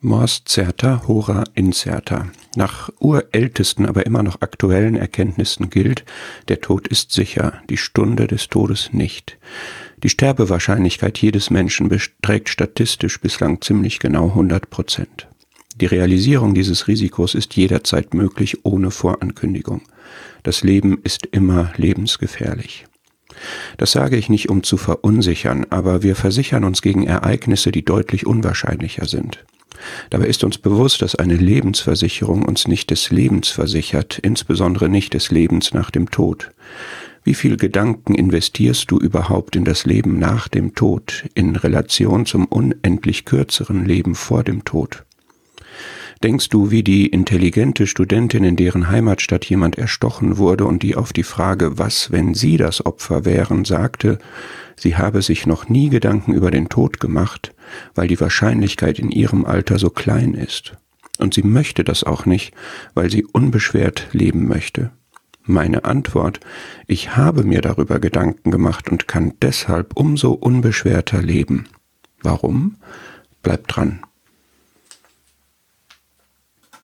Mors certa, hora incerta. Nach urältesten, aber immer noch aktuellen Erkenntnissen gilt, der Tod ist sicher, die Stunde des Todes nicht. Die Sterbewahrscheinlichkeit jedes Menschen beträgt statistisch bislang ziemlich genau 100 Prozent. Die Realisierung dieses Risikos ist jederzeit möglich ohne Vorankündigung. Das Leben ist immer lebensgefährlich. Das sage ich nicht, um zu verunsichern, aber wir versichern uns gegen Ereignisse, die deutlich unwahrscheinlicher sind. Dabei ist uns bewusst, dass eine Lebensversicherung uns nicht des Lebens versichert, insbesondere nicht des Lebens nach dem Tod. Wie viel Gedanken investierst du überhaupt in das Leben nach dem Tod in Relation zum unendlich kürzeren Leben vor dem Tod? Denkst du, wie die intelligente Studentin, in deren Heimatstadt jemand erstochen wurde und die auf die Frage, was, wenn sie das Opfer wären, sagte, sie habe sich noch nie Gedanken über den Tod gemacht, weil die Wahrscheinlichkeit in ihrem Alter so klein ist. Und sie möchte das auch nicht, weil sie unbeschwert leben möchte. Meine Antwort, ich habe mir darüber Gedanken gemacht und kann deshalb umso unbeschwerter leben. Warum? Bleib dran.